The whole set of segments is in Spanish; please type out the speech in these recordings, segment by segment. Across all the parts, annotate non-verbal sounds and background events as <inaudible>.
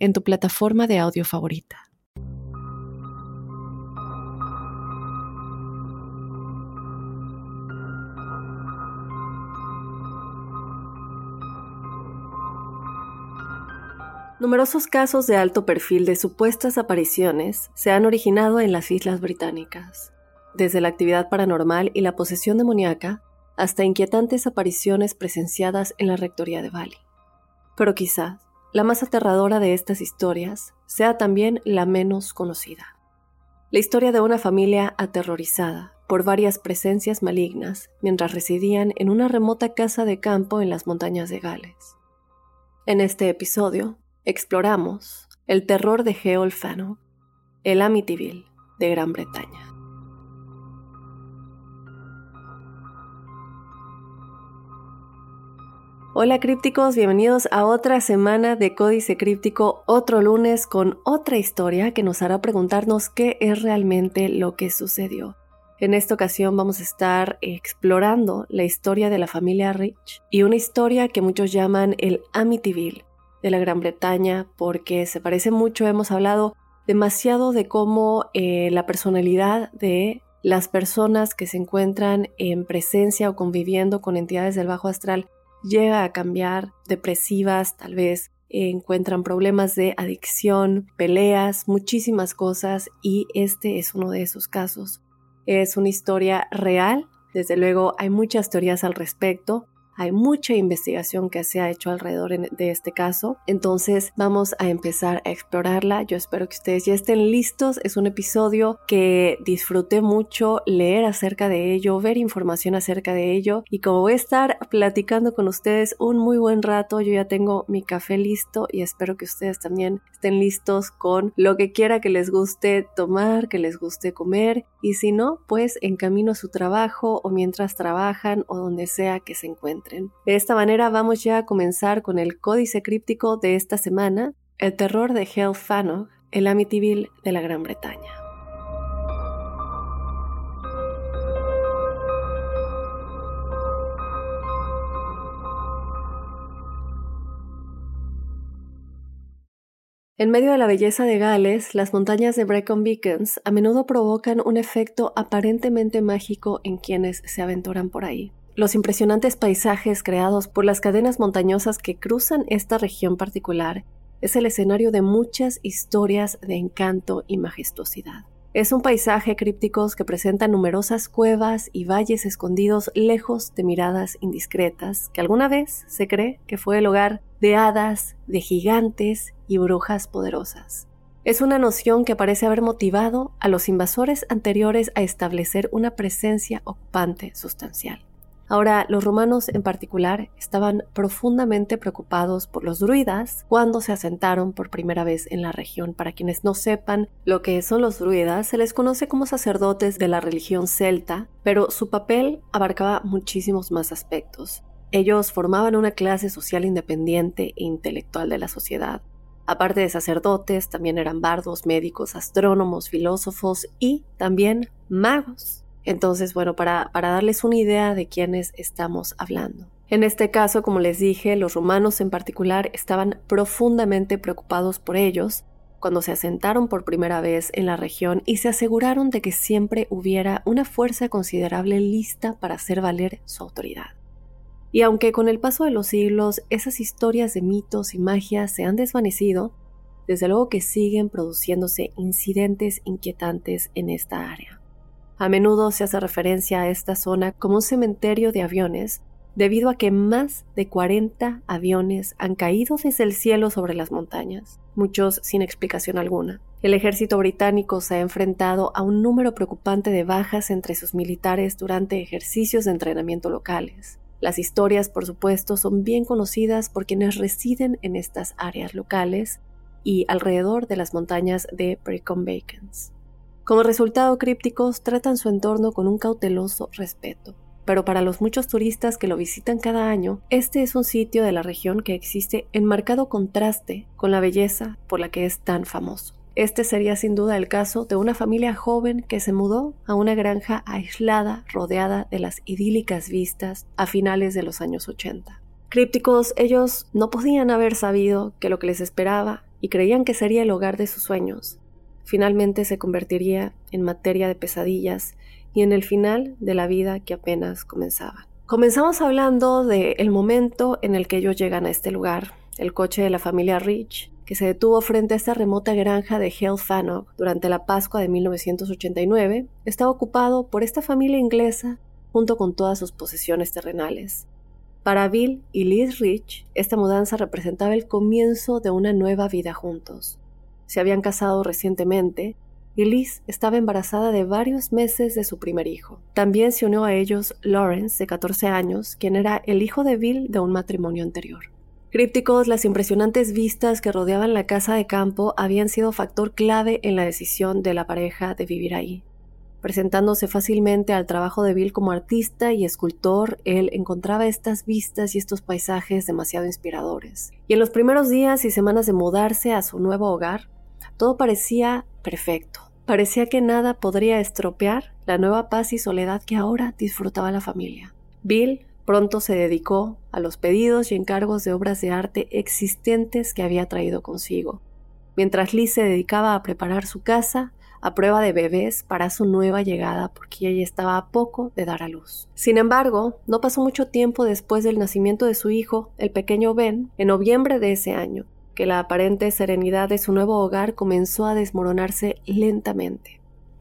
en tu plataforma de audio favorita. Numerosos casos de alto perfil de supuestas apariciones se han originado en las Islas Británicas, desde la actividad paranormal y la posesión demoníaca hasta inquietantes apariciones presenciadas en la rectoría de Bali. Pero quizás la más aterradora de estas historias sea también la menos conocida. La historia de una familia aterrorizada por varias presencias malignas mientras residían en una remota casa de campo en las montañas de Gales. En este episodio exploramos el terror de Geol el Amityville de Gran Bretaña. Hola crípticos, bienvenidos a otra semana de Códice Críptico, otro lunes con otra historia que nos hará preguntarnos qué es realmente lo que sucedió. En esta ocasión vamos a estar explorando la historia de la familia Rich y una historia que muchos llaman el Amityville de la Gran Bretaña porque se parece mucho, hemos hablado demasiado de cómo eh, la personalidad de las personas que se encuentran en presencia o conviviendo con entidades del bajo astral llega a cambiar, depresivas tal vez, encuentran problemas de adicción, peleas, muchísimas cosas y este es uno de esos casos. Es una historia real, desde luego hay muchas teorías al respecto, hay mucha investigación que se ha hecho alrededor de este caso, entonces vamos a empezar a explorarla. Yo espero que ustedes ya estén listos. Es un episodio que disfruté mucho leer acerca de ello, ver información acerca de ello y como voy a estar platicando con ustedes un muy buen rato, yo ya tengo mi café listo y espero que ustedes también estén listos con lo que quiera que les guste tomar, que les guste comer y si no, pues en camino a su trabajo o mientras trabajan o donde sea que se encuentren. De esta manera vamos ya a comenzar con el códice críptico de esta semana, el terror de Hell Fanog, el Amityville de la Gran Bretaña. En medio de la belleza de Gales, las montañas de Brecon Beacons a menudo provocan un efecto aparentemente mágico en quienes se aventuran por ahí. Los impresionantes paisajes creados por las cadenas montañosas que cruzan esta región particular es el escenario de muchas historias de encanto y majestuosidad. Es un paisaje crípticos que presenta numerosas cuevas y valles escondidos lejos de miradas indiscretas, que alguna vez se cree que fue el hogar de hadas, de gigantes y brujas poderosas. Es una noción que parece haber motivado a los invasores anteriores a establecer una presencia ocupante sustancial. Ahora, los romanos en particular estaban profundamente preocupados por los druidas cuando se asentaron por primera vez en la región. Para quienes no sepan lo que son los druidas, se les conoce como sacerdotes de la religión celta, pero su papel abarcaba muchísimos más aspectos. Ellos formaban una clase social independiente e intelectual de la sociedad. Aparte de sacerdotes, también eran bardos, médicos, astrónomos, filósofos y también magos. Entonces, bueno, para, darles una idea de quiénes estamos hablando. En este caso, como les dije, los romanos en particular estaban profundamente preocupados por ellos cuando se asentaron por primera vez en la región y se aseguraron de que siempre hubiera una fuerza considerable lista para hacer valer su autoridad. Y aunque con el paso de los siglos esas historias de mitos y magia se han desvanecido, desde luego que siguen produciéndose incidentes inquietantes en esta área. A menudo se hace referencia a esta zona como un cementerio de aviones, debido a que más de 40 aviones han caído desde el cielo sobre las montañas, muchos sin explicación alguna. El ejército británico se ha enfrentado a un número preocupante de bajas entre sus militares durante ejercicios de entrenamiento locales. Las historias, por supuesto, son bien conocidas por quienes residen en estas áreas locales y alrededor de las montañas de Brecon Beacons. Como resultado, crípticos tratan su entorno con un cauteloso respeto. Pero para los muchos turistas que lo visitan cada año, este es un sitio de la región que existe en marcado contraste con la belleza por la que es tan famoso. Este sería sin duda el caso de una familia joven que se mudó a una granja aislada rodeada de las idílicas vistas a finales de los años 80. Crípticos, ellos no podían haber sabido que lo que les esperaba y creían que sería el hogar de sus sueños, finalmente se convertiría en materia de pesadillas y en el final de la vida que apenas comenzaba. Comenzamos hablando del momento en el que ellos llegan a este lugar, el coche de la familia Rich, que se detuvo frente a esta remota granja de Fanog durante la Pascua de 1989, estaba ocupado por esta familia inglesa junto con todas sus posesiones terrenales. Para Bill y Liz Rich, esta mudanza representaba el comienzo de una nueva vida juntos se habían casado recientemente y Liz estaba embarazada de varios meses de su primer hijo. También se unió a ellos Lawrence, de 14 años, quien era el hijo de Bill de un matrimonio anterior. Crípticos, las impresionantes vistas que rodeaban la casa de campo habían sido factor clave en la decisión de la pareja de vivir ahí. Presentándose fácilmente al trabajo de Bill como artista y escultor, él encontraba estas vistas y estos paisajes demasiado inspiradores. Y en los primeros días y semanas de mudarse a su nuevo hogar, todo parecía perfecto. Parecía que nada podría estropear la nueva paz y soledad que ahora disfrutaba la familia. Bill pronto se dedicó a los pedidos y encargos de obras de arte existentes que había traído consigo, mientras Liz se dedicaba a preparar su casa a prueba de bebés para su nueva llegada porque ella estaba a poco de dar a luz. Sin embargo, no pasó mucho tiempo después del nacimiento de su hijo, el pequeño Ben, en noviembre de ese año, que la aparente serenidad de su nuevo hogar comenzó a desmoronarse lentamente.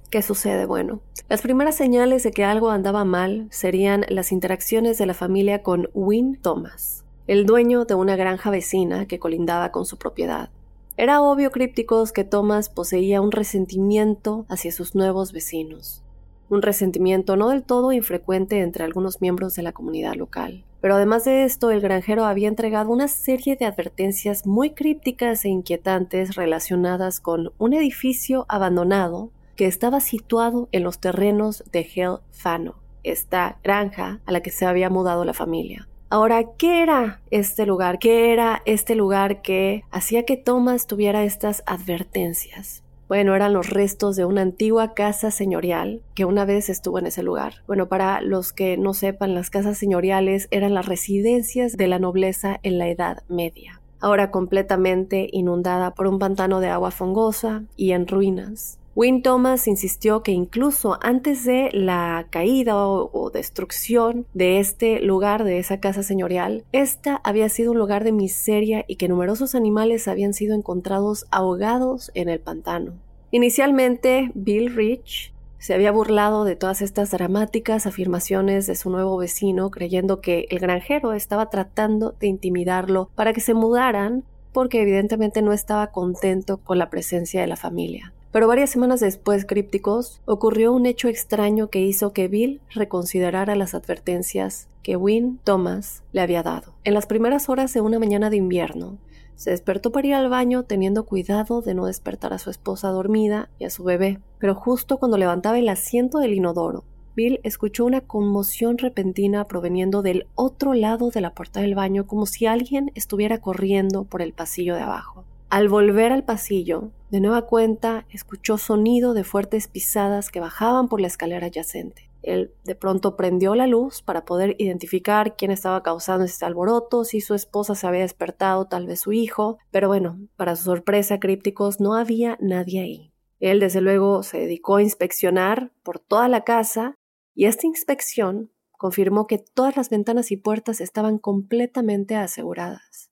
¿Qué sucede? Bueno, las primeras señales de que algo andaba mal serían las interacciones de la familia con Win Thomas, el dueño de una granja vecina que colindaba con su propiedad. Era obvio, crípticos, que Thomas poseía un resentimiento hacia sus nuevos vecinos, un resentimiento no del todo infrecuente entre algunos miembros de la comunidad local. Pero además de esto, el granjero había entregado una serie de advertencias muy crípticas e inquietantes relacionadas con un edificio abandonado que estaba situado en los terrenos de Hell Fano, esta granja a la que se había mudado la familia. Ahora, ¿qué era este lugar? ¿Qué era este lugar que hacía que Thomas tuviera estas advertencias? Bueno, eran los restos de una antigua casa señorial que una vez estuvo en ese lugar. Bueno, para los que no sepan, las casas señoriales eran las residencias de la nobleza en la Edad Media, ahora completamente inundada por un pantano de agua fongosa y en ruinas. Win Thomas insistió que incluso antes de la caída o, destrucción de este lugar, de esa casa señorial, esta había sido un lugar de miseria y que numerosos animales habían sido encontrados ahogados en el pantano. Inicialmente, Bill Rich se había burlado de todas estas dramáticas afirmaciones de su nuevo vecino, creyendo que el granjero estaba tratando de intimidarlo para que se mudaran, porque evidentemente no estaba contento con la presencia de la familia. Pero varias semanas después, crípticos, ocurrió un hecho extraño que hizo que Bill reconsiderara las advertencias que Win Thomas le había dado. En las primeras horas de una mañana de invierno, se despertó para ir al baño teniendo cuidado de no despertar a su esposa dormida y a su bebé, pero justo cuando levantaba el asiento del inodoro, Bill escuchó una conmoción repentina proveniendo del otro lado de la puerta del baño como si alguien estuviera corriendo por el pasillo de abajo. Al volver al pasillo, de nueva cuenta escuchó sonido de fuertes pisadas que bajaban por la escalera adyacente. Él de pronto prendió la luz para poder identificar quién estaba causando este alboroto, si su esposa se había despertado, tal vez su hijo, pero bueno, para su sorpresa, crípticos, no había nadie ahí. Él desde luego se dedicó a inspeccionar por toda la casa y esta inspección confirmó que todas las ventanas y puertas estaban completamente aseguradas.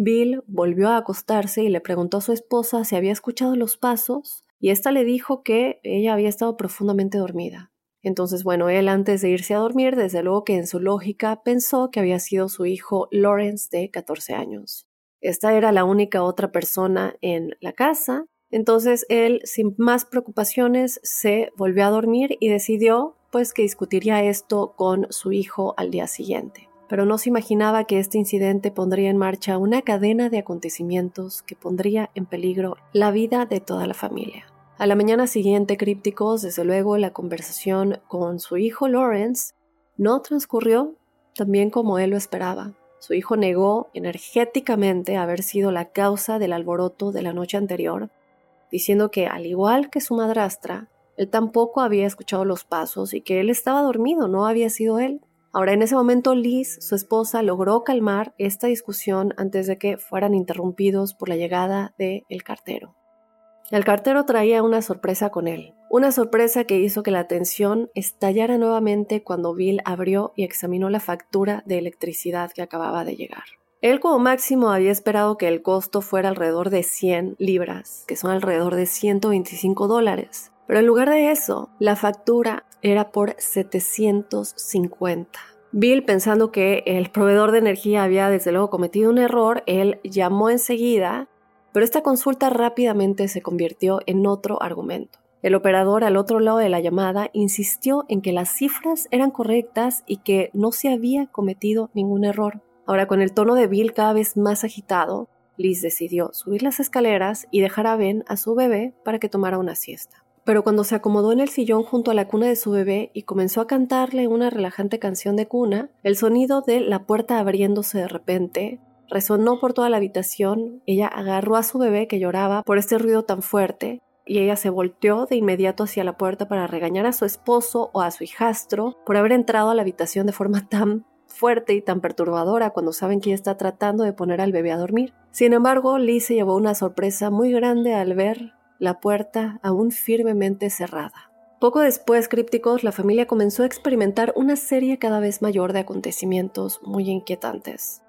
Bill volvió a acostarse y le preguntó a su esposa si había escuchado los pasos, y ésta le dijo que ella había estado profundamente dormida. Entonces, bueno, él antes de irse a dormir, desde luego que en su lógica pensó que había sido su hijo Lawrence de 14 años. Esta era la única otra persona en la casa, entonces él, sin más preocupaciones, se volvió a dormir y decidió pues que discutiría esto con su hijo al día siguiente. Pero no se imaginaba que este incidente pondría en marcha una cadena de acontecimientos que pondría en peligro la vida de toda la familia. A la mañana siguiente, crípticos, desde luego, la conversación con su hijo Lawrence no transcurrió tan bien como él lo esperaba. Su hijo negó energéticamente haber sido la causa del alboroto de la noche anterior, diciendo que, al igual que su madrastra, él tampoco había escuchado los pasos y que él estaba dormido, no había sido él. Ahora, en ese momento, Liz, su esposa, logró calmar esta discusión antes de que fueran interrumpidos por la llegada del el cartero. El cartero traía una sorpresa con él, una sorpresa que hizo que la tensión estallara nuevamente cuando Bill abrió y examinó la factura de electricidad que acababa de llegar. Él como máximo había esperado que el costo fuera alrededor de 100 libras, que son alrededor de 125 dólares, pero en lugar de eso, la factura era por 750. Bill, pensando que el proveedor de energía había desde luego cometido un error, él llamó enseguida pero esta consulta rápidamente se convirtió en otro argumento. El operador al otro lado de la llamada insistió en que las cifras eran correctas y que no se había cometido ningún error. Ahora, con el tono de Bill cada vez más agitado, Liz decidió subir las escaleras y dejar a Ben a su bebé para que tomara una siesta. Pero cuando se acomodó en el sillón junto a la cuna de su bebé y comenzó a cantarle una relajante canción de cuna, el sonido de la puerta abriéndose de repente Resonó por toda la habitación, ella agarró a su bebé que lloraba por este ruido tan fuerte y ella se volteó de inmediato hacia la puerta para regañar a su esposo o a su hijastro por haber entrado a la habitación de forma tan fuerte y tan perturbadora cuando saben que ella está tratando de poner al bebé a dormir. Sin embargo, Lee se llevó una sorpresa muy grande al ver la puerta aún firmemente cerrada. Poco después, crípticos, la familia comenzó a experimentar una serie cada vez mayor de acontecimientos muy inquietantes.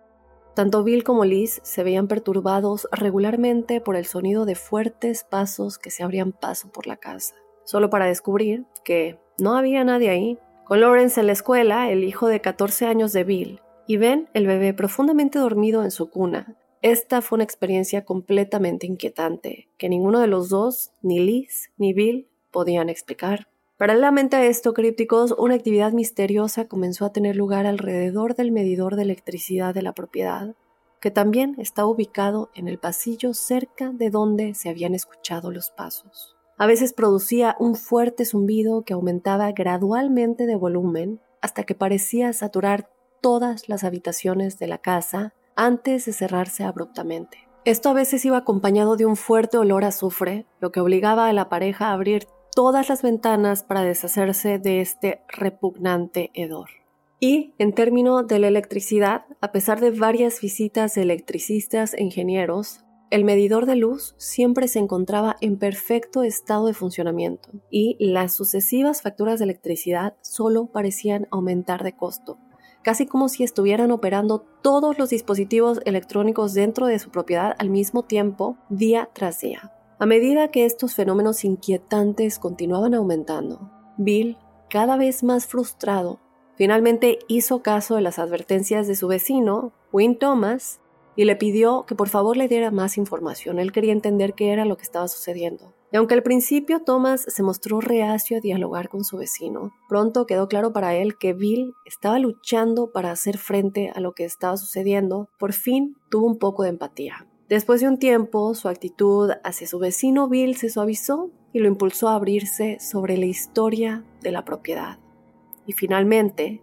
Tanto Bill como Liz se veían perturbados regularmente por el sonido de fuertes pasos que se abrían paso por la casa, solo para descubrir que no había nadie ahí. Con Lawrence en la escuela, el hijo de 14 años de Bill, y Ben, el bebé profundamente dormido en su cuna. Esta fue una experiencia completamente inquietante, que ninguno de los dos, ni Liz ni Bill, podían explicar. Paralelamente a esto, crípticos, una actividad misteriosa comenzó a tener lugar alrededor del medidor de electricidad de la propiedad, que también está ubicado en el pasillo cerca de donde se habían escuchado los pasos. A veces producía un fuerte zumbido que aumentaba gradualmente de volumen hasta que parecía saturar todas las habitaciones de la casa antes de cerrarse abruptamente. Esto a veces iba acompañado de un fuerte olor a azufre, lo que obligaba a la pareja a abrir todas las ventanas para deshacerse de este repugnante hedor. Y en términos de la electricidad, a pesar de varias visitas de electricistas e ingenieros, el medidor de luz siempre se encontraba en perfecto estado de funcionamiento y las sucesivas facturas de electricidad solo parecían aumentar de costo, casi como si estuvieran operando todos los dispositivos electrónicos dentro de su propiedad al mismo tiempo, día tras día. A medida que estos fenómenos inquietantes continuaban aumentando, Bill, cada vez más frustrado, finalmente hizo caso de las advertencias de su vecino, Win Thomas, y le pidió que por favor le diera más información. Él quería entender qué era lo que estaba sucediendo. Y aunque al principio Thomas se mostró reacio a dialogar con su vecino, pronto quedó claro para él que Bill estaba luchando para hacer frente a lo que estaba sucediendo. Por fin tuvo un poco de empatía. Después de un tiempo, su actitud hacia su vecino Bill se suavizó y lo impulsó a abrirse sobre la historia de la propiedad. Y finalmente,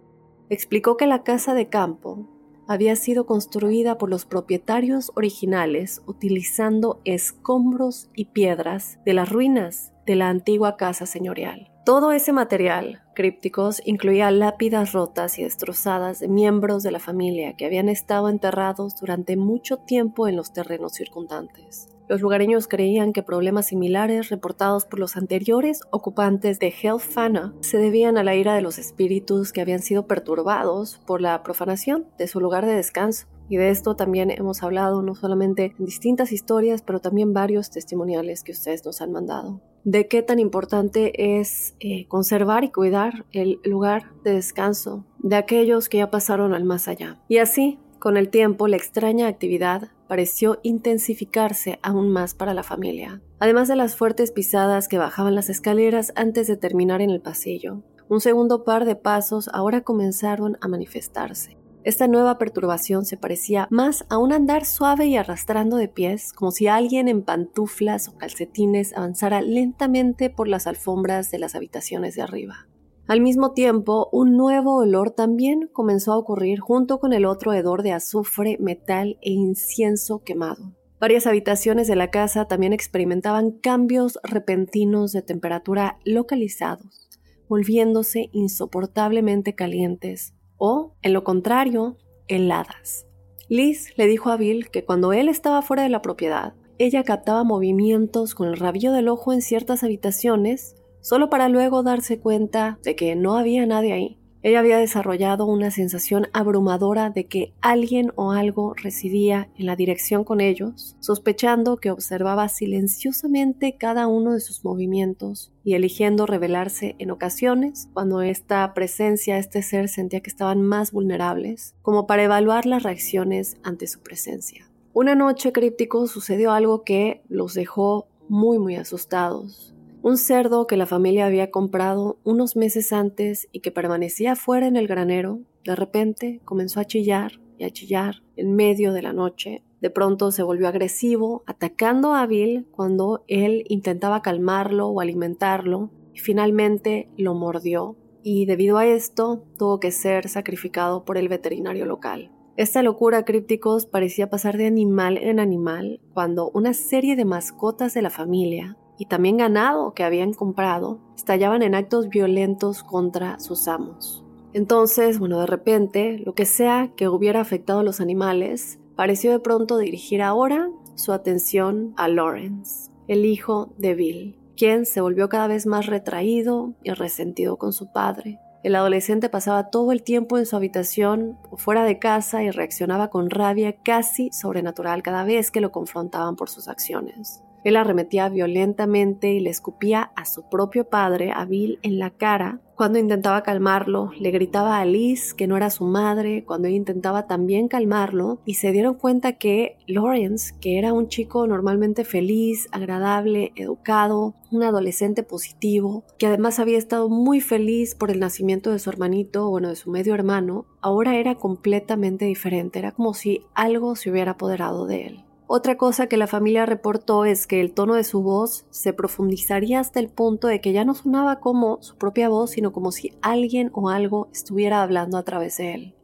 explicó que la casa de campo había sido construida por los propietarios originales utilizando escombros y piedras de las ruinas de la antigua casa señorial. Todo ese material, crípticos, incluía lápidas rotas y destrozadas de miembros de la familia que habían estado enterrados durante mucho tiempo en los terrenos circundantes. Los lugareños creían que problemas similares reportados por los anteriores ocupantes de Helfana se debían a la ira de los espíritus que habían sido perturbados por la profanación de su lugar de descanso. Y de esto también hemos hablado no solamente en distintas historias, pero también varios testimoniales que ustedes nos han mandado de qué tan importante es eh, conservar y cuidar el lugar de descanso de aquellos que ya pasaron al más allá. Y así, con el tiempo, la extraña actividad pareció intensificarse aún más para la familia, además de las fuertes pisadas que bajaban las escaleras antes de terminar en el pasillo. Un segundo par de pasos ahora comenzaron a manifestarse. Esta nueva perturbación se parecía más a un andar suave y arrastrando de pies, como si alguien en pantuflas o calcetines avanzara lentamente por las alfombras de las habitaciones de arriba. Al mismo tiempo, un nuevo olor también comenzó a ocurrir junto con el otro hedor de azufre, metal e incienso quemado. Varias habitaciones de la casa también experimentaban cambios repentinos de temperatura localizados, volviéndose insoportablemente calientes o, en lo contrario, heladas. Liz le dijo a Bill que cuando él estaba fuera de la propiedad, ella captaba movimientos con el rabillo del ojo en ciertas habitaciones solo para luego darse cuenta de que no había nadie ahí. Ella había desarrollado una sensación abrumadora de que alguien o algo residía en la dirección con ellos, sospechando que observaba silenciosamente cada uno de sus movimientos y eligiendo revelarse en ocasiones cuando esta presencia, este ser sentía que estaban más vulnerables, como para evaluar las reacciones ante su presencia. Una noche críptico sucedió algo que los dejó muy muy asustados. Un cerdo que la familia había comprado unos meses antes y que permanecía fuera en el granero, de repente comenzó a chillar y a chillar en medio de la noche. De pronto se volvió agresivo, atacando a Bill cuando él intentaba calmarlo o alimentarlo, y finalmente lo mordió, y debido a esto tuvo que ser sacrificado por el veterinario local. Esta locura crípticos parecía pasar de animal en animal cuando una serie de mascotas de la familia y también ganado que habían comprado estallaban en actos violentos contra sus amos. Entonces, bueno, de repente, lo que sea que hubiera afectado a los animales, pareció de pronto dirigir ahora su atención a Lawrence, el hijo de Bill, quien se volvió cada vez más retraído y resentido con su padre. El adolescente pasaba todo el tiempo en su habitación o fuera de casa y reaccionaba con rabia casi sobrenatural cada vez que lo confrontaban por sus acciones. Él arremetía violentamente y le escupía a su propio padre, a Bill, en la cara. Cuando intentaba calmarlo, le gritaba a Liz que no era su madre, cuando ella intentaba también calmarlo, y se dieron cuenta que Lawrence, que era un chico normalmente feliz, agradable, educado, un adolescente positivo, que además había estado muy feliz por el nacimiento de su hermanito, bueno, de su medio hermano, ahora era completamente diferente, era como si algo se hubiera apoderado de él. Otra cosa que la familia reportó es que el tono de su voz se profundizaría hasta el punto de que ya no sonaba como su propia voz, sino como si alguien o algo estuviera hablando a través de él.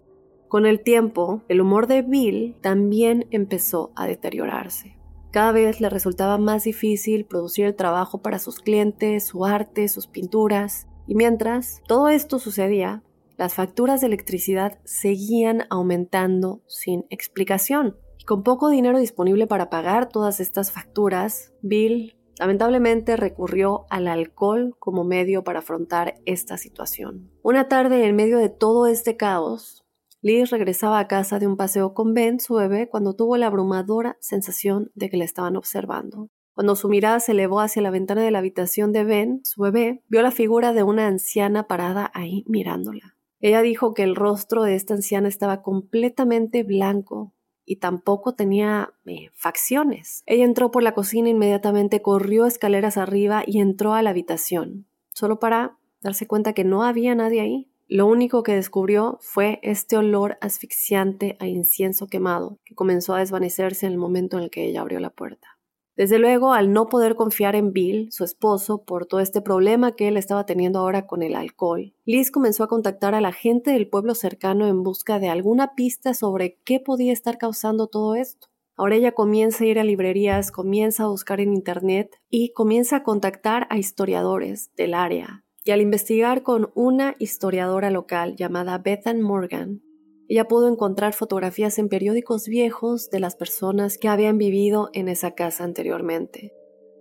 Con el tiempo, el humor de Bill también empezó a deteriorarse. Cada vez le resultaba más difícil producir el trabajo para sus clientes, su arte, sus pinturas, y mientras todo esto sucedía, las facturas de electricidad seguían aumentando sin explicación con poco dinero disponible para pagar todas estas facturas, Bill lamentablemente recurrió al alcohol como medio para afrontar esta situación. Una tarde en medio de todo este caos, Liz regresaba a casa de un paseo con Ben, su bebé, cuando tuvo la abrumadora sensación de que le estaban observando. Cuando su mirada se elevó hacia la ventana de la habitación de Ben, su bebé, vio la figura de una anciana parada ahí mirándola. Ella dijo que el rostro de esta anciana estaba completamente blanco, y tampoco tenía eh, facciones. Ella entró por la cocina inmediatamente, corrió escaleras arriba y entró a la habitación, solo para darse cuenta que no había nadie ahí. Lo único que descubrió fue este olor asfixiante a incienso quemado, que comenzó a desvanecerse en el momento en el que ella abrió la puerta. Desde luego, al no poder confiar en Bill, su esposo, por todo este problema que él estaba teniendo ahora con el alcohol, Liz comenzó a contactar a la gente del pueblo cercano en busca de alguna pista sobre qué podía estar causando todo esto. Ahora ella comienza a ir a librerías, comienza a buscar en Internet y comienza a contactar a historiadores del área. Y al investigar con una historiadora local llamada Bethan Morgan, ella pudo encontrar fotografías en periódicos viejos de las personas que habían vivido en esa casa anteriormente,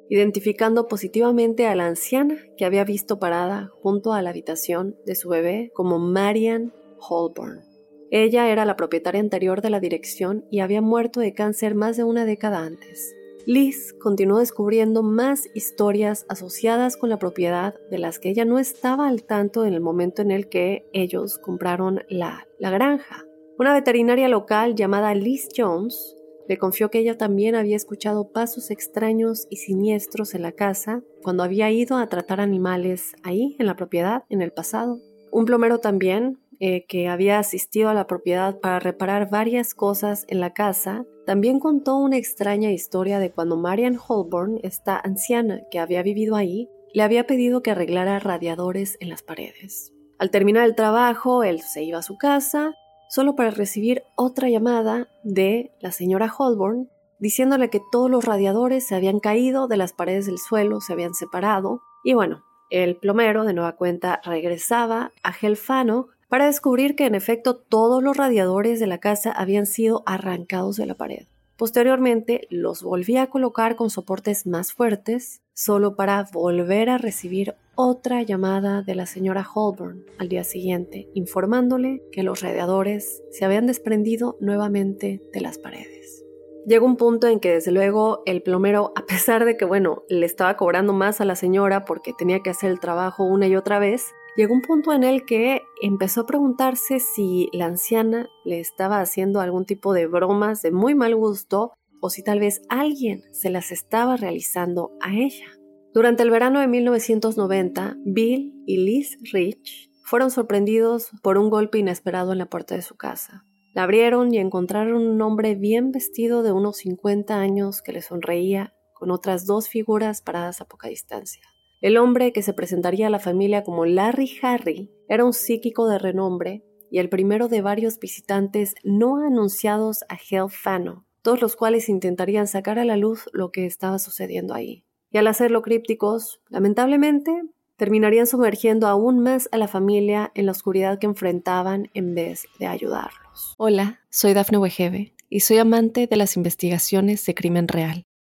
identificando positivamente a la anciana que había visto parada junto a la habitación de su bebé como Marian Holborn. Ella era la propietaria anterior de la dirección y había muerto de cáncer más de una década antes. Liz continuó descubriendo más historias asociadas con la propiedad de las que ella no estaba al tanto en el momento en el que ellos compraron la, granja. Una veterinaria local llamada Liz Jones le confió que ella también había escuchado pasos extraños y siniestros en la casa cuando había ido a tratar animales ahí en la propiedad en el pasado. Un plomero también eh, que había asistido a la propiedad para reparar varias cosas en la casa, también contó una extraña historia de cuando Marian Holborn, esta anciana que había vivido ahí, le había pedido que arreglara radiadores en las paredes. Al terminar el trabajo, él se iba a su casa, solo para recibir otra llamada de la señora Holborn, diciéndole que todos los radiadores se habían caído de las paredes del suelo, se habían separado, y bueno, el plomero de nueva cuenta regresaba a Helfano para descubrir que en efecto todos los radiadores de la casa habían sido arrancados de la pared. Posteriormente los volvía a colocar con soportes más fuertes, solo para volver a recibir otra llamada de la señora Holborn al día siguiente, informándole que los radiadores se habían desprendido nuevamente de las paredes. Llegó un punto en que desde luego el plomero, a pesar de que bueno, le estaba cobrando más a la señora porque tenía que hacer el trabajo una y otra vez, llegó un punto en el que empezó a preguntarse si la anciana le estaba haciendo algún tipo de bromas de muy mal gusto o si tal vez alguien se las estaba realizando a ella. Durante el verano de 1990, Bill y Liz Rich fueron sorprendidos por un golpe inesperado en la puerta de su casa. La abrieron y encontraron un hombre bien vestido de unos 50 años que le sonreía con otras dos figuras paradas a poca distancia. El hombre que se presentaría a la familia como Larry Harry era un psíquico de renombre y el primero de varios visitantes no anunciados a Hell Fano, todos los cuales intentarían sacar a la luz lo que estaba sucediendo ahí. Y al hacerlo crípticos, lamentablemente, terminarían sumergiendo aún más a la familia en la oscuridad que enfrentaban en vez de ayudarlos. Hola, soy Dafne Wegebe y soy amante de las investigaciones de crimen real.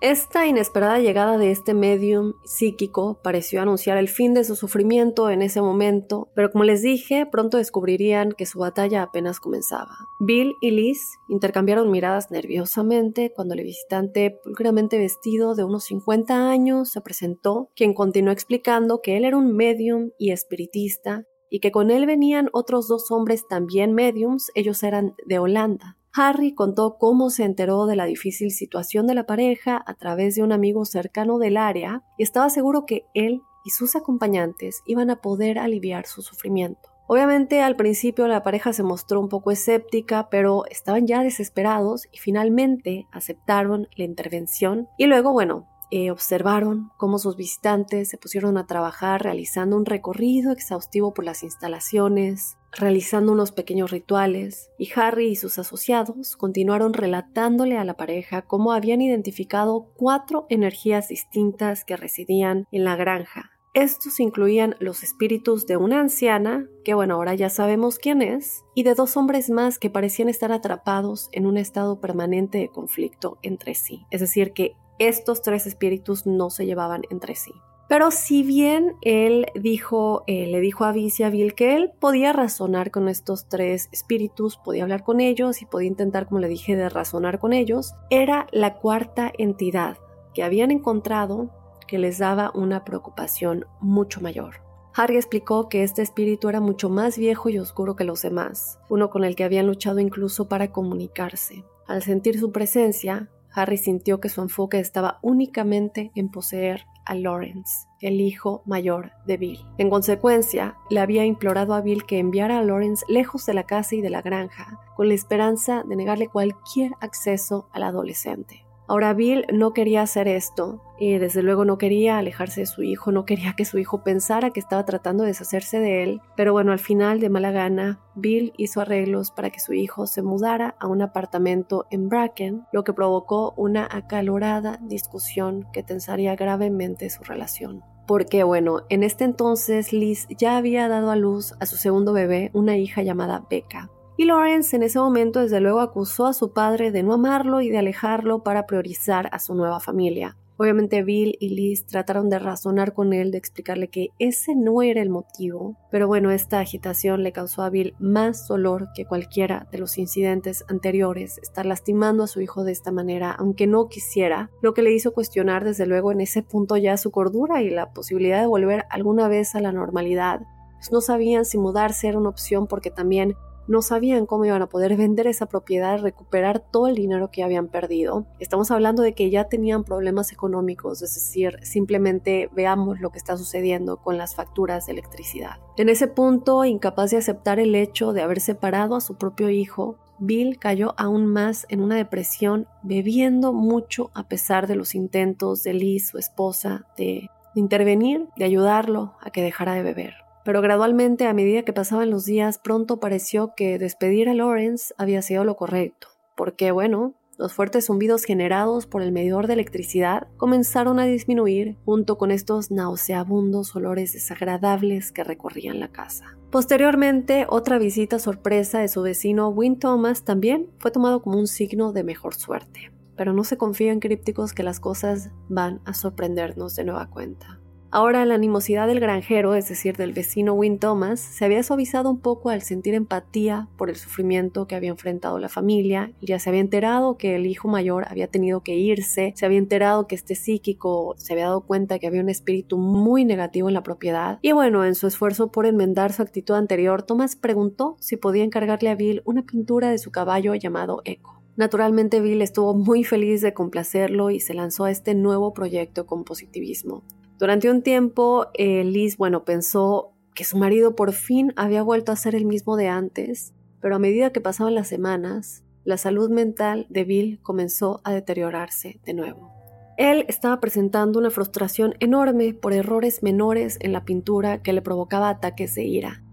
Esta inesperada llegada de este medium psíquico pareció anunciar el fin de su sufrimiento en ese momento, pero como les dije, pronto descubrirían que su batalla apenas comenzaba. Bill y Liz intercambiaron miradas nerviosamente cuando el visitante pulcramente vestido de unos 50 años se presentó, quien continuó explicando que él era un medium y espiritista y que con él venían otros dos hombres también mediums, ellos eran de Holanda. Harry contó cómo se enteró de la difícil situación de la pareja a través de un amigo cercano del área y estaba seguro que él y sus acompañantes iban a poder aliviar su sufrimiento. Obviamente al principio la pareja se mostró un poco escéptica, pero estaban ya desesperados y finalmente aceptaron la intervención y luego, bueno, eh, observaron cómo sus visitantes se pusieron a trabajar realizando un recorrido exhaustivo por las instalaciones, realizando unos pequeños rituales, y Harry y sus asociados continuaron relatándole a la pareja cómo habían identificado cuatro energías distintas que residían en la granja. Estos incluían los espíritus de una anciana, que bueno, ahora ya sabemos quién es, y de dos hombres más que parecían estar atrapados en un estado permanente de conflicto entre sí. Es decir, que estos tres espíritus no se llevaban entre sí. Pero si bien él dijo, eh, le dijo a Vici a Bill que él podía razonar con estos tres espíritus, podía hablar con ellos y podía intentar, como le dije, de razonar con ellos, era la cuarta entidad que habían encontrado que les daba una preocupación mucho mayor. Harry explicó que este espíritu era mucho más viejo y oscuro que los demás, uno con el que habían luchado incluso para comunicarse. Al sentir su presencia, Harry sintió que su enfoque estaba únicamente en poseer a Lawrence, el hijo mayor de Bill. En consecuencia, le había implorado a Bill que enviara a Lawrence lejos de la casa y de la granja, con la esperanza de negarle cualquier acceso al adolescente. Ahora Bill no quería hacer esto desde luego no quería alejarse de su hijo, no quería que su hijo pensara que estaba tratando de deshacerse de él, pero bueno, al final de mala gana, Bill hizo arreglos para que su hijo se mudara a un apartamento en Bracken, lo que provocó una acalorada discusión que tensaría gravemente su relación porque bueno, en este entonces Liz ya había dado a luz a su segundo bebé, una hija llamada Becca, y Lawrence en ese momento desde luego acusó a su padre de no amarlo y de alejarlo para priorizar a su nueva familia. Obviamente Bill y Liz trataron de razonar con él, de explicarle que ese no era el motivo, pero bueno, esta agitación le causó a Bill más dolor que cualquiera de los incidentes anteriores, estar lastimando a su hijo de esta manera, aunque no quisiera, lo que le hizo cuestionar desde luego en ese punto ya su cordura y la posibilidad de volver alguna vez a la normalidad. Pues no sabían si mudarse era una opción porque también no sabían cómo iban a poder vender esa propiedad, recuperar todo el dinero que habían perdido. Estamos hablando de que ya tenían problemas económicos, es decir, simplemente veamos lo que está sucediendo con las facturas de electricidad. En ese punto, incapaz de aceptar el hecho de haber separado a su propio hijo, Bill cayó aún más en una depresión, bebiendo mucho a pesar de los intentos de Liz, su esposa, de intervenir, de ayudarlo a que dejara de beber pero gradualmente a medida que pasaban los días pronto pareció que despedir a Lawrence había sido lo correcto, porque bueno, los fuertes zumbidos generados por el medidor de electricidad comenzaron a disminuir junto con estos nauseabundos olores desagradables que recorrían la casa. Posteriormente, otra visita sorpresa de su vecino Win Thomas también fue tomado como un signo de mejor suerte. Pero no se confía en crípticos que las cosas van a sorprendernos de nueva cuenta. Ahora la animosidad del granjero, es decir, del vecino Win Thomas, se había suavizado un poco al sentir empatía por el sufrimiento que había enfrentado la familia. Ya se había enterado que el hijo mayor había tenido que irse, se había enterado que este psíquico se había dado cuenta que había un espíritu muy negativo en la propiedad. Y bueno, en su esfuerzo por enmendar su actitud anterior, Thomas preguntó si podía encargarle a Bill una pintura de su caballo llamado Echo. Naturalmente Bill estuvo muy feliz de complacerlo y se lanzó a este nuevo proyecto con positivismo. Durante un tiempo, eh, Liz, bueno, pensó que su marido por fin había vuelto a ser el mismo de antes, pero a medida que pasaban las semanas, la salud mental de Bill comenzó a deteriorarse de nuevo. Él estaba presentando una frustración enorme por errores menores en la pintura que le provocaba ataques de ira,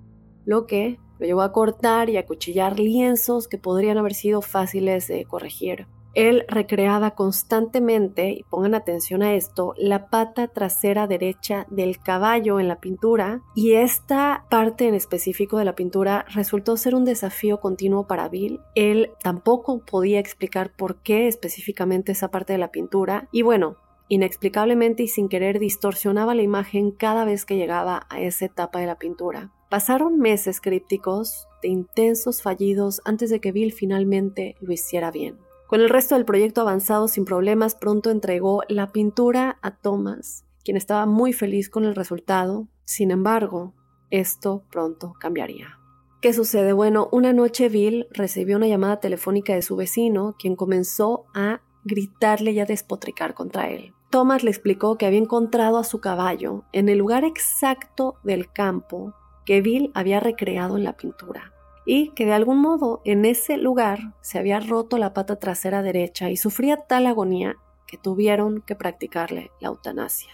lo que lo llevó a cortar y a cuchillar lienzos que podrían haber sido fáciles de corregir. Él recreaba constantemente, y pongan atención a esto, la pata trasera derecha del caballo en la pintura y esta parte en específico de la pintura resultó ser un desafío continuo para Bill. Él tampoco podía explicar por qué específicamente esa parte de la pintura y bueno, inexplicablemente y sin querer distorsionaba la imagen cada vez que llegaba a esa etapa de la pintura. Pasaron meses crípticos de intensos fallidos antes de que Bill finalmente lo hiciera bien. Con el resto del proyecto avanzado sin problemas, pronto entregó la pintura a Thomas, quien estaba muy feliz con el resultado. Sin embargo, esto pronto cambiaría. ¿Qué sucede? Bueno, una noche Bill recibió una llamada telefónica de su vecino, quien comenzó a gritarle y a despotricar contra él. Thomas le explicó que había encontrado a su caballo en el lugar exacto del campo que Bill había recreado en la pintura y que de algún modo en ese lugar se había roto la pata trasera derecha y sufría tal agonía que tuvieron que practicarle la eutanasia.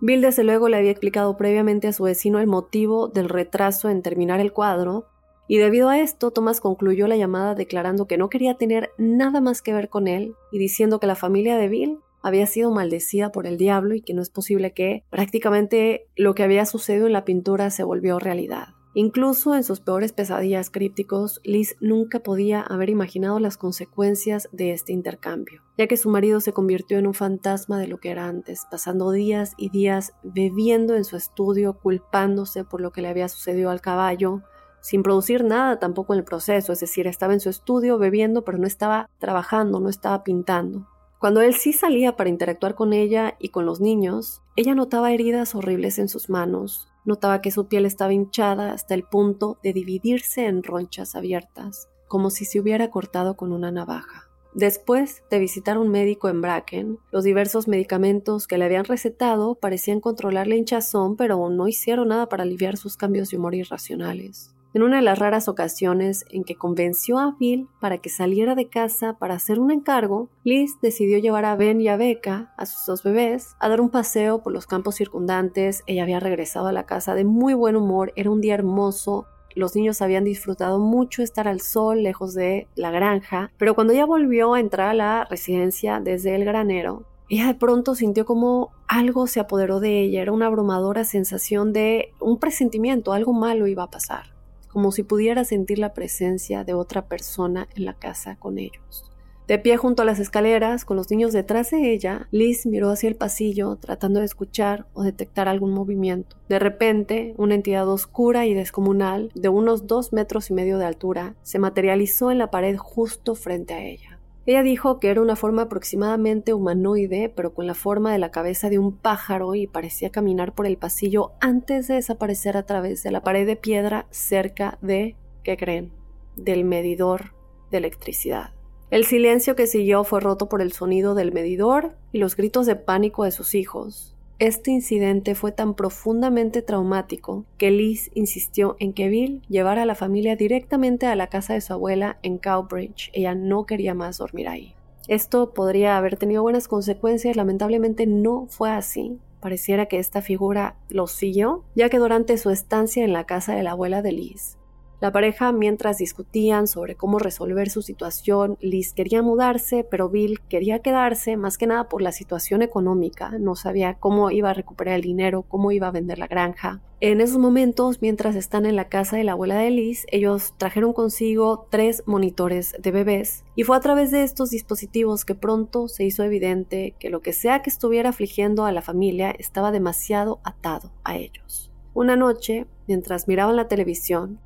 Bill desde luego le había explicado previamente a su vecino el motivo del retraso en terminar el cuadro, y debido a esto Thomas concluyó la llamada declarando que no quería tener nada más que ver con él y diciendo que la familia de Bill había sido maldecida por el diablo y que no es posible que prácticamente lo que había sucedido en la pintura se volvió realidad. Incluso en sus peores pesadillas crípticos, Liz nunca podía haber imaginado las consecuencias de este intercambio, ya que su marido se convirtió en un fantasma de lo que era antes, pasando días y días bebiendo en su estudio, culpándose por lo que le había sucedido al caballo, sin producir nada tampoco en el proceso, es decir, estaba en su estudio bebiendo, pero no estaba trabajando, no estaba pintando. Cuando él sí salía para interactuar con ella y con los niños, ella notaba heridas horribles en sus manos, Notaba que su piel estaba hinchada hasta el punto de dividirse en ronchas abiertas, como si se hubiera cortado con una navaja. Después de visitar un médico en Bracken, los diversos medicamentos que le habían recetado parecían controlar la hinchazón, pero no hicieron nada para aliviar sus cambios de humor irracionales. En una de las raras ocasiones en que convenció a Bill para que saliera de casa para hacer un encargo, Liz decidió llevar a Ben y a Becca, a sus dos bebés, a dar un paseo por los campos circundantes. Ella había regresado a la casa de muy buen humor, era un día hermoso, los niños habían disfrutado mucho estar al sol lejos de la granja, pero cuando ella volvió a entrar a la residencia desde el granero, ella de pronto sintió como algo se apoderó de ella, era una abrumadora sensación de un presentimiento, algo malo iba a pasar como si pudiera sentir la presencia de otra persona en la casa con ellos. De pie junto a las escaleras, con los niños detrás de ella, Liz miró hacia el pasillo tratando de escuchar o detectar algún movimiento. De repente, una entidad oscura y descomunal, de unos dos metros y medio de altura, se materializó en la pared justo frente a ella. Ella dijo que era una forma aproximadamente humanoide, pero con la forma de la cabeza de un pájaro y parecía caminar por el pasillo antes de desaparecer a través de la pared de piedra cerca de, ¿qué creen?, del medidor de electricidad. El silencio que siguió fue roto por el sonido del medidor y los gritos de pánico de sus hijos. Este incidente fue tan profundamente traumático que Liz insistió en que Bill llevara a la familia directamente a la casa de su abuela en Cowbridge. Ella no quería más dormir ahí. Esto podría haber tenido buenas consecuencias, lamentablemente no fue así. Pareciera que esta figura lo siguió, ya que durante su estancia en la casa de la abuela de Liz, la pareja, mientras discutían sobre cómo resolver su situación, Liz quería mudarse, pero Bill quería quedarse más que nada por la situación económica. No sabía cómo iba a recuperar el dinero, cómo iba a vender la granja. En esos momentos, mientras están en la casa de la abuela de Liz, ellos trajeron consigo tres monitores de bebés y fue a través de estos dispositivos que pronto se hizo evidente que lo que sea que estuviera afligiendo a la familia estaba demasiado atado a ellos. Una noche, mientras miraban la televisión,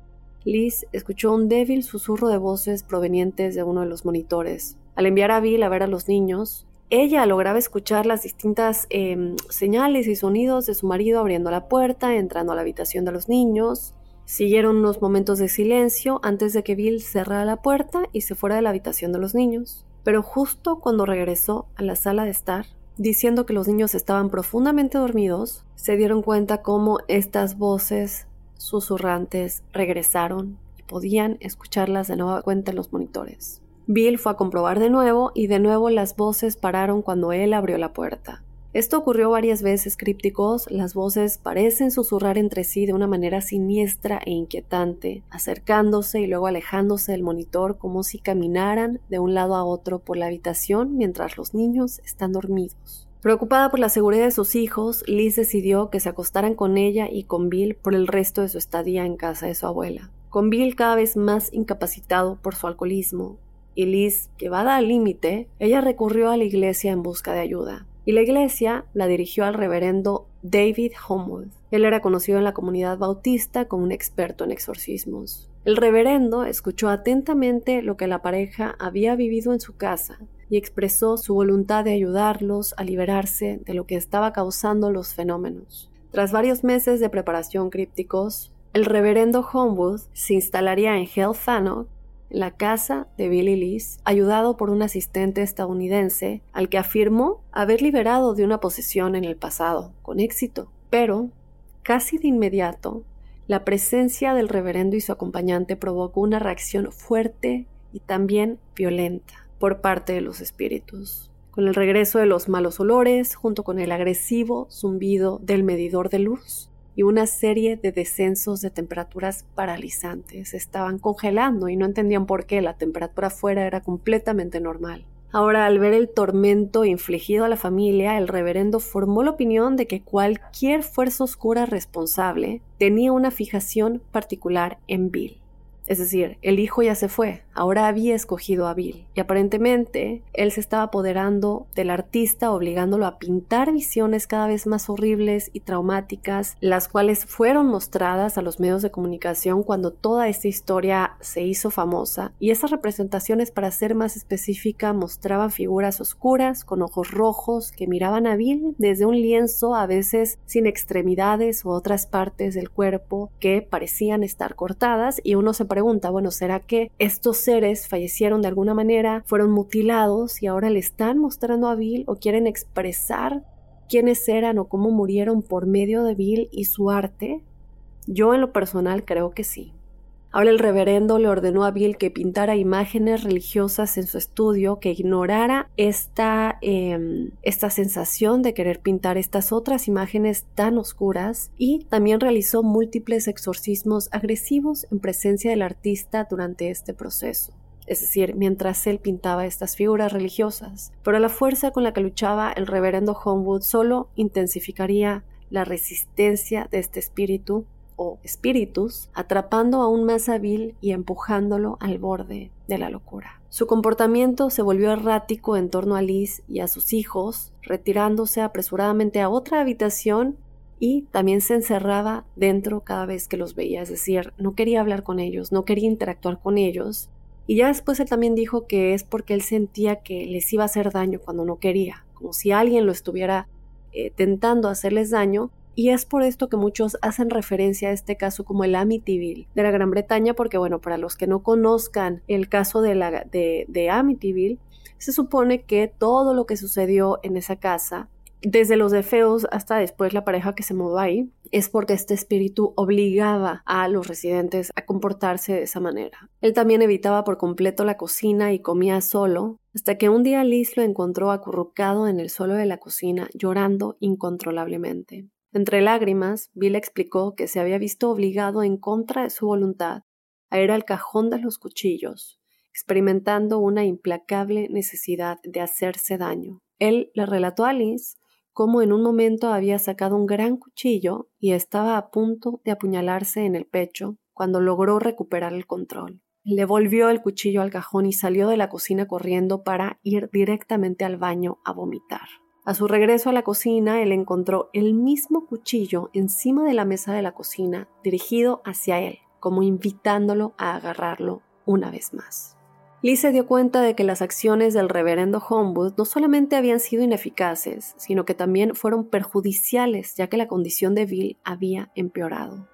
Liz escuchó un débil susurro de voces provenientes de uno de los monitores. Al enviar a Bill a ver a los niños, ella lograba escuchar las distintas em, señales y sonidos de su marido abriendo la puerta, entrando a la habitación de los niños. Siguieron unos momentos de silencio antes de que Bill cerrara la puerta y se fuera de la habitación de los niños. Pero justo cuando regresó a la sala de estar, diciendo que los niños estaban profundamente dormidos, se dieron cuenta cómo estas voces susurrantes regresaron y podían escucharlas de nueva cuenta en los monitores. Bill fue a comprobar de nuevo y de nuevo las voces pararon cuando él abrió la puerta. Esto ocurrió varias veces crípticos, las voces parecen susurrar entre sí de una manera siniestra e inquietante, acercándose y luego alejándose del monitor como si caminaran de un lado a otro por la habitación mientras los niños están dormidos. Preocupada por la seguridad de sus hijos, Liz decidió que se acostaran con ella y con Bill por el resto de su estadía en casa de su abuela. Con Bill cada vez más incapacitado por su alcoholismo y Liz llevada al límite, ella recurrió a la iglesia en busca de ayuda. Y la iglesia la dirigió al reverendo David Homewood. Él era conocido en la comunidad bautista como un experto en exorcismos. El reverendo escuchó atentamente lo que la pareja había vivido en su casa y expresó su voluntad de ayudarlos a liberarse de lo que estaba causando los fenómenos. Tras varios meses de preparación crípticos, el reverendo Homewood se instalaría en Hell Fannock, la casa de Billy Liz, ayudado por un asistente estadounidense al que afirmó haber liberado de una posesión en el pasado, con éxito. Pero, casi de inmediato, la presencia del reverendo y su acompañante provocó una reacción fuerte y también violenta por parte de los espíritus. Con el regreso de los malos olores, junto con el agresivo zumbido del medidor de luz y una serie de descensos de temperaturas paralizantes, estaban congelando y no entendían por qué la temperatura afuera era completamente normal. Ahora, al ver el tormento infligido a la familia, el reverendo formó la opinión de que cualquier fuerza oscura responsable tenía una fijación particular en Bill. Es decir, el hijo ya se fue, ahora había escogido a Bill, y aparentemente él se estaba apoderando del artista, obligándolo a pintar visiones cada vez más horribles y traumáticas, las cuales fueron mostradas a los medios de comunicación cuando toda esta historia se hizo famosa, y esas representaciones, para ser más específica, mostraban figuras oscuras con ojos rojos que miraban a Bill desde un lienzo, a veces sin extremidades u otras partes del cuerpo que parecían estar cortadas, y uno se bueno, ¿será que estos seres fallecieron de alguna manera, fueron mutilados y ahora le están mostrando a Bill o quieren expresar quiénes eran o cómo murieron por medio de Bill y su arte? Yo en lo personal creo que sí. Ahora el reverendo le ordenó a Bill que pintara imágenes religiosas en su estudio, que ignorara esta, em, esta sensación de querer pintar estas otras imágenes tan oscuras y también realizó múltiples exorcismos agresivos en presencia del artista durante este proceso es decir, mientras él pintaba estas figuras religiosas. Pero la fuerza con la que luchaba el reverendo Homewood solo intensificaría la resistencia de este espíritu o espíritus, atrapando aún más a Bill y empujándolo al borde de la locura. Su comportamiento se volvió errático en torno a Liz y a sus hijos, retirándose apresuradamente a otra habitación y también se encerraba dentro cada vez que los veía, es decir, no quería hablar con ellos, no quería interactuar con ellos. Y ya después él también dijo que es porque él sentía que les iba a hacer daño cuando no quería, como si alguien lo estuviera eh, tentando hacerles daño, y es por esto que muchos hacen referencia a este caso como el Amityville de la Gran Bretaña, porque bueno, para los que no conozcan el caso de, la, de, Amityville, se supone que todo lo que sucedió en esa casa desde los de feos hasta después la pareja que se mudó ahí, es porque este espíritu obligaba a los residentes a comportarse de esa manera. Él también evitaba por completo la cocina y comía solo, hasta que un día Liz lo encontró acurrucado en el suelo de la cocina, llorando incontrolablemente. Entre lágrimas, Bill explicó que se había visto obligado en contra de su voluntad a ir al cajón de los cuchillos, experimentando una implacable necesidad de hacerse daño. Él le relató a Liz cómo en un momento había sacado un gran cuchillo y estaba a punto de apuñalarse en el pecho cuando logró recuperar el control. Le volvió el cuchillo al cajón y salió de la cocina corriendo para ir directamente al baño a vomitar. A su regreso a la cocina, él encontró el mismo cuchillo encima de la mesa de la cocina, dirigido hacia él, como invitándolo a agarrarlo una vez más. Lee se dio cuenta de que las acciones del reverendo Homewood no solamente habían sido ineficaces, sino que también fueron perjudiciales, ya que la condición de Bill había empeorado.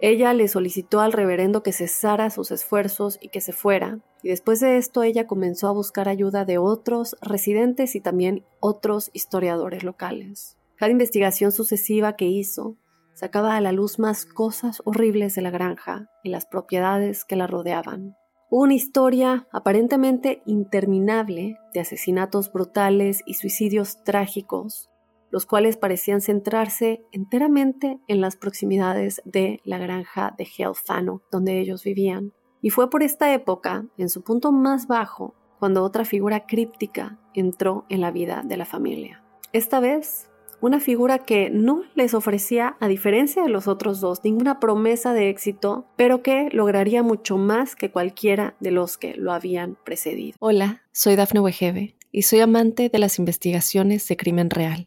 Ella le solicitó al reverendo que cesara sus esfuerzos y que se fuera, y después de esto ella comenzó a buscar ayuda de otros residentes y también otros historiadores locales. Cada investigación sucesiva que hizo sacaba a la luz más cosas horribles de la granja y las propiedades que la rodeaban una historia aparentemente interminable de asesinatos brutales y suicidios trágicos, los cuales parecían centrarse enteramente en las proximidades de la granja de Helfano, donde ellos vivían. Y fue por esta época, en su punto más bajo, cuando otra figura críptica entró en la vida de la familia. Esta vez una figura que no les ofrecía, a diferencia de los otros dos, ninguna promesa de éxito, pero que lograría mucho más que cualquiera de los que lo habían precedido. Hola, soy Dafne Wegebe y soy amante de las investigaciones de crimen real.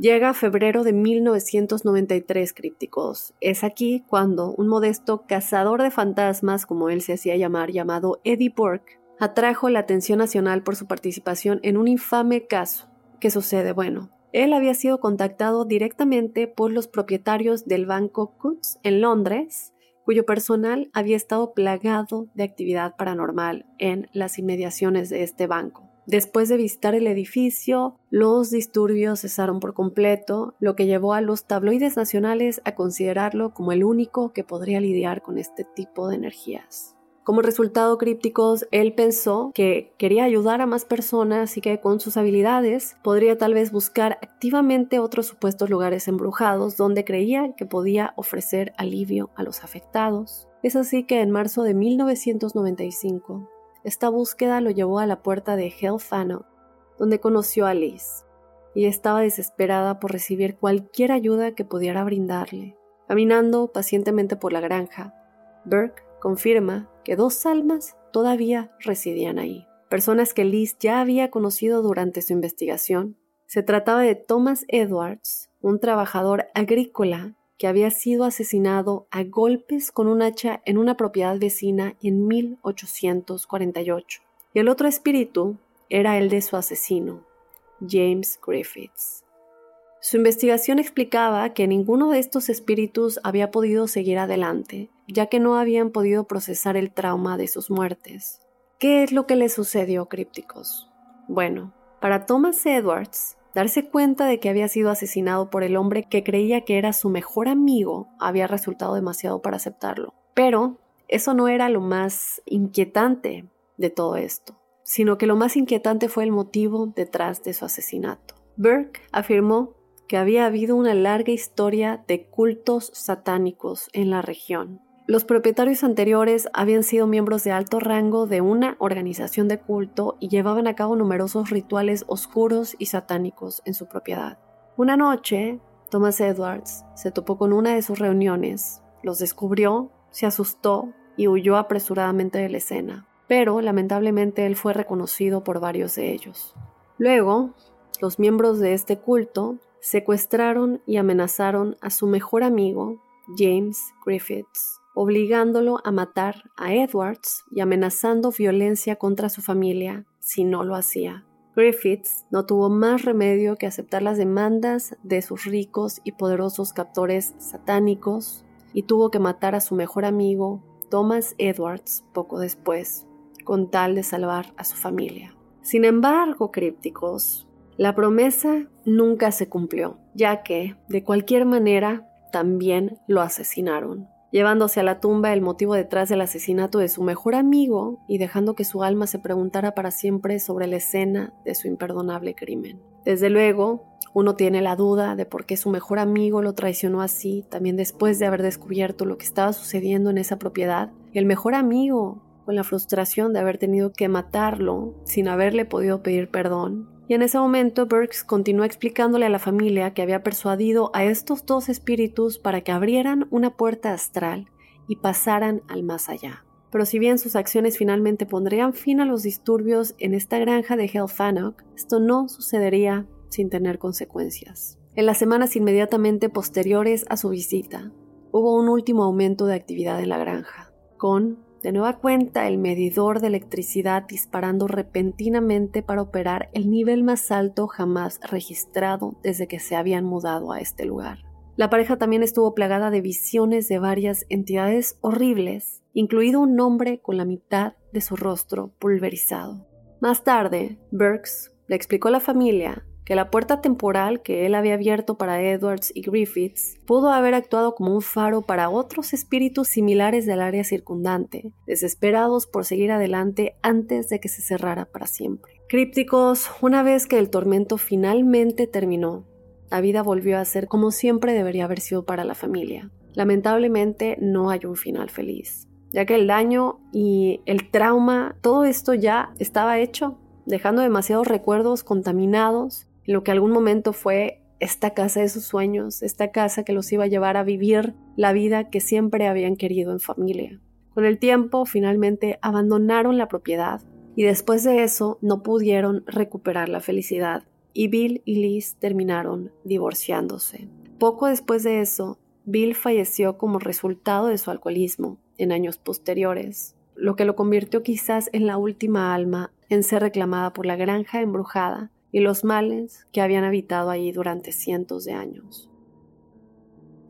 Llega febrero de 1993, crípticos. Es aquí cuando un modesto cazador de fantasmas, como él se hacía llamar, llamado Eddie Burke, atrajo la atención nacional por su participación en un infame caso. ¿Qué sucede? Bueno, él había sido contactado directamente por los propietarios del banco Coutts en Londres, cuyo personal había estado plagado de actividad paranormal en las inmediaciones de este banco. Después de visitar el edificio, los disturbios cesaron por completo, lo que llevó a los tabloides nacionales a considerarlo como el único que podría lidiar con este tipo de energías. Como resultado, Crípticos, él pensó que quería ayudar a más personas y que con sus habilidades podría tal vez buscar activamente otros supuestos lugares embrujados donde creía que podía ofrecer alivio a los afectados. Es así que en marzo de 1995, esta búsqueda lo llevó a la puerta de Hellfano, donde conoció a Liz, y estaba desesperada por recibir cualquier ayuda que pudiera brindarle. Caminando pacientemente por la granja, Burke confirma que dos almas todavía residían ahí, personas que Liz ya había conocido durante su investigación. Se trataba de Thomas Edwards, un trabajador agrícola que había sido asesinado a golpes con un hacha en una propiedad vecina en 1848. Y el otro espíritu era el de su asesino, James Griffiths. Su investigación explicaba que ninguno de estos espíritus había podido seguir adelante, ya que no habían podido procesar el trauma de sus muertes. ¿Qué es lo que le sucedió, crípticos? Bueno, para Thomas Edwards, darse cuenta de que había sido asesinado por el hombre que creía que era su mejor amigo había resultado demasiado para aceptarlo. Pero eso no era lo más inquietante de todo esto, sino que lo más inquietante fue el motivo detrás de su asesinato. Burke afirmó que había habido una larga historia de cultos satánicos en la región. Los propietarios anteriores habían sido miembros de alto rango de una organización de culto y llevaban a cabo numerosos rituales oscuros y satánicos en su propiedad. Una noche, Thomas Edwards se topó con una de sus reuniones, los descubrió, se asustó y huyó apresuradamente de la escena, pero lamentablemente él fue reconocido por varios de ellos. Luego, los miembros de este culto secuestraron y amenazaron a su mejor amigo, James Griffiths, obligándolo a matar a Edwards y amenazando violencia contra su familia si no lo hacía. Griffiths no tuvo más remedio que aceptar las demandas de sus ricos y poderosos captores satánicos y tuvo que matar a su mejor amigo, Thomas Edwards, poco después, con tal de salvar a su familia. Sin embargo, crípticos, la promesa nunca se cumplió, ya que, de cualquier manera, también lo asesinaron, llevándose a la tumba el motivo detrás del asesinato de su mejor amigo y dejando que su alma se preguntara para siempre sobre la escena de su imperdonable crimen. Desde luego, uno tiene la duda de por qué su mejor amigo lo traicionó así, también después de haber descubierto lo que estaba sucediendo en esa propiedad. El mejor amigo, con la frustración de haber tenido que matarlo sin haberle podido pedir perdón, y en ese momento Burks continuó explicándole a la familia que había persuadido a estos dos espíritus para que abrieran una puerta astral y pasaran al más allá. Pero si bien sus acciones finalmente pondrían fin a los disturbios en esta granja de Helfanok, esto no sucedería sin tener consecuencias. En las semanas inmediatamente posteriores a su visita, hubo un último aumento de actividad en la granja, con de nueva cuenta, el medidor de electricidad disparando repentinamente para operar el nivel más alto jamás registrado desde que se habían mudado a este lugar. La pareja también estuvo plagada de visiones de varias entidades horribles, incluido un hombre con la mitad de su rostro pulverizado. Más tarde, Burks le explicó a la familia que la puerta temporal que él había abierto para Edwards y Griffiths pudo haber actuado como un faro para otros espíritus similares del área circundante, desesperados por seguir adelante antes de que se cerrara para siempre. Crípticos, una vez que el tormento finalmente terminó, la vida volvió a ser como siempre debería haber sido para la familia. Lamentablemente no hay un final feliz, ya que el daño y el trauma, todo esto ya estaba hecho, dejando demasiados recuerdos contaminados lo que algún momento fue esta casa de sus sueños, esta casa que los iba a llevar a vivir la vida que siempre habían querido en familia. Con el tiempo, finalmente abandonaron la propiedad y después de eso no pudieron recuperar la felicidad y Bill y Liz terminaron divorciándose. Poco después de eso, Bill falleció como resultado de su alcoholismo en años posteriores, lo que lo convirtió quizás en la última alma en ser reclamada por la granja embrujada y los males que habían habitado allí durante cientos de años.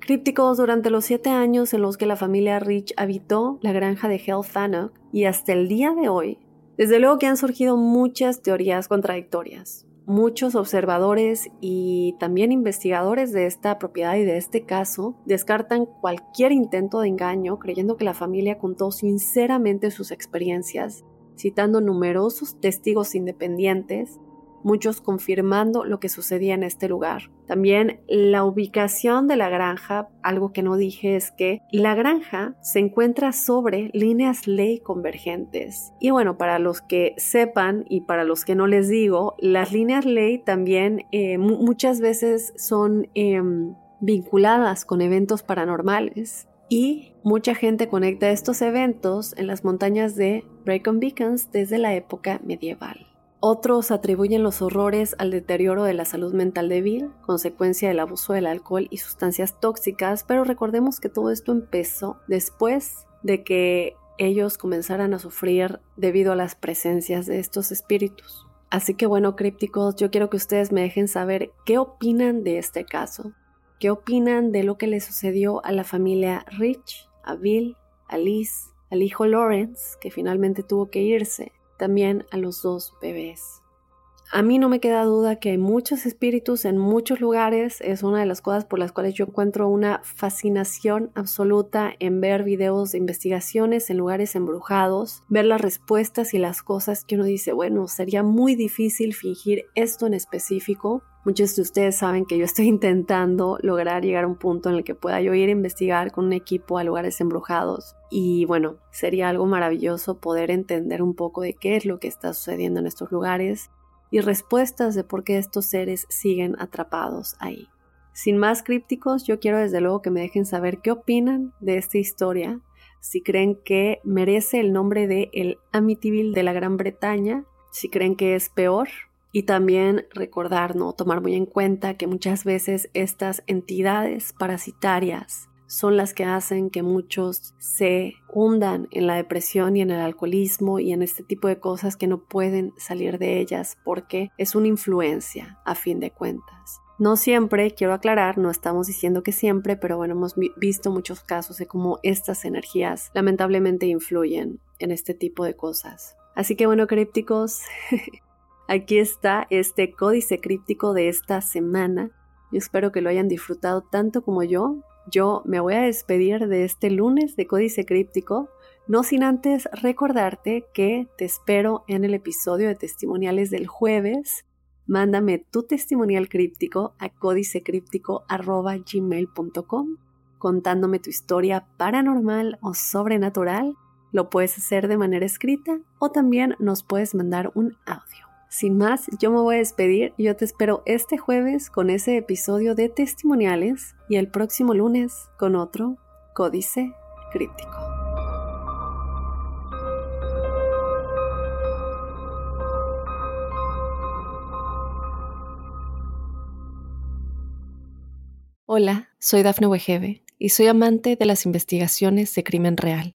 Crípticos durante los siete años en los que la familia Rich habitó la granja de Hell y hasta el día de hoy, desde luego que han surgido muchas teorías contradictorias. Muchos observadores y también investigadores de esta propiedad y de este caso descartan cualquier intento de engaño creyendo que la familia contó sinceramente sus experiencias, citando numerosos testigos independientes muchos confirmando lo que sucedía en este lugar. También la ubicación de la granja, algo que no dije es que la granja se encuentra sobre líneas ley convergentes. Y bueno, para los que sepan y para los que no les digo, las líneas ley también eh, muchas veces son em, vinculadas con eventos paranormales. Y mucha gente conecta estos eventos en las montañas de Brecon Beacons desde la época medieval. Otros atribuyen los horrores al deterioro de la salud mental de Bill, consecuencia del abuso del alcohol y sustancias tóxicas, pero recordemos que todo esto empezó después de que ellos comenzaran a sufrir debido a las presencias de estos espíritus. Así que bueno, crípticos, yo quiero que ustedes me dejen saber qué opinan de este caso, qué opinan de lo que le sucedió a la familia Rich, a Bill, a Liz, al hijo Lawrence, que finalmente tuvo que irse, también a los dos bebés. A mí no me queda duda que hay muchos espíritus en muchos lugares. Es una de las cosas por las cuales yo encuentro una fascinación absoluta en ver videos de investigaciones en lugares embrujados, ver las respuestas y las cosas que uno dice, bueno, sería muy difícil fingir esto en específico. Muchos de ustedes saben que yo estoy <laughs> intentando lograr llegar a un punto en el que pueda yo ir a investigar con un equipo a lugares embrujados. Y bueno, sería algo maravilloso poder entender un poco de qué es lo que está sucediendo en estos lugares y respuestas de por qué estos seres siguen atrapados ahí. Sin más crípticos, yo quiero desde luego que me dejen saber qué opinan de esta historia, si creen que merece el nombre de el Amityville de la Gran Bretaña, si creen que es peor, y también recordar, ¿no? tomar muy en cuenta que muchas veces estas entidades parasitarias son las que hacen que muchos se hundan en la depresión y en el alcoholismo y en este tipo de cosas que no pueden salir de ellas porque es una influencia a fin de cuentas. No siempre, quiero aclarar, no estamos diciendo que siempre, pero bueno, hemos visto muchos casos de cómo estas energías lamentablemente influyen en este tipo de cosas. Así que bueno, crípticos, <laughs> aquí está este códice críptico de esta semana. Yo espero que lo hayan disfrutado tanto como yo. Yo me voy a despedir de este lunes de Códice Críptico, no sin antes recordarte que te espero en el episodio de testimoniales del jueves. Mándame tu testimonial críptico a códicecríptico.gmail.com contándome tu historia paranormal o sobrenatural. Lo puedes hacer de manera escrita o también nos puedes mandar un audio. Sin más, yo me voy a despedir yo te espero este jueves con ese episodio de testimoniales y el próximo lunes con otro códice críptico. Hola, soy Dafne Wegebe y soy amante de las investigaciones de crimen real.